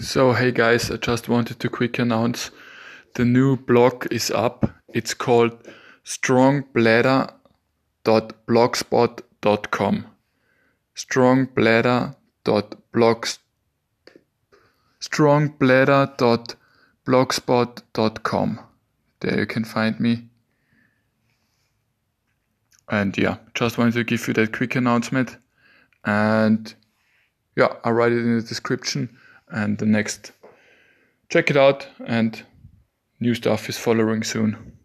So, hey guys, I just wanted to quick announce the new blog is up. It's called strongbladder.blogspot.com. Strongbladder.blogs strongbladder.blogspot.com. There you can find me. And yeah, just wanted to give you that quick announcement. And yeah, I'll write it in the description and the next check it out and new stuff is following soon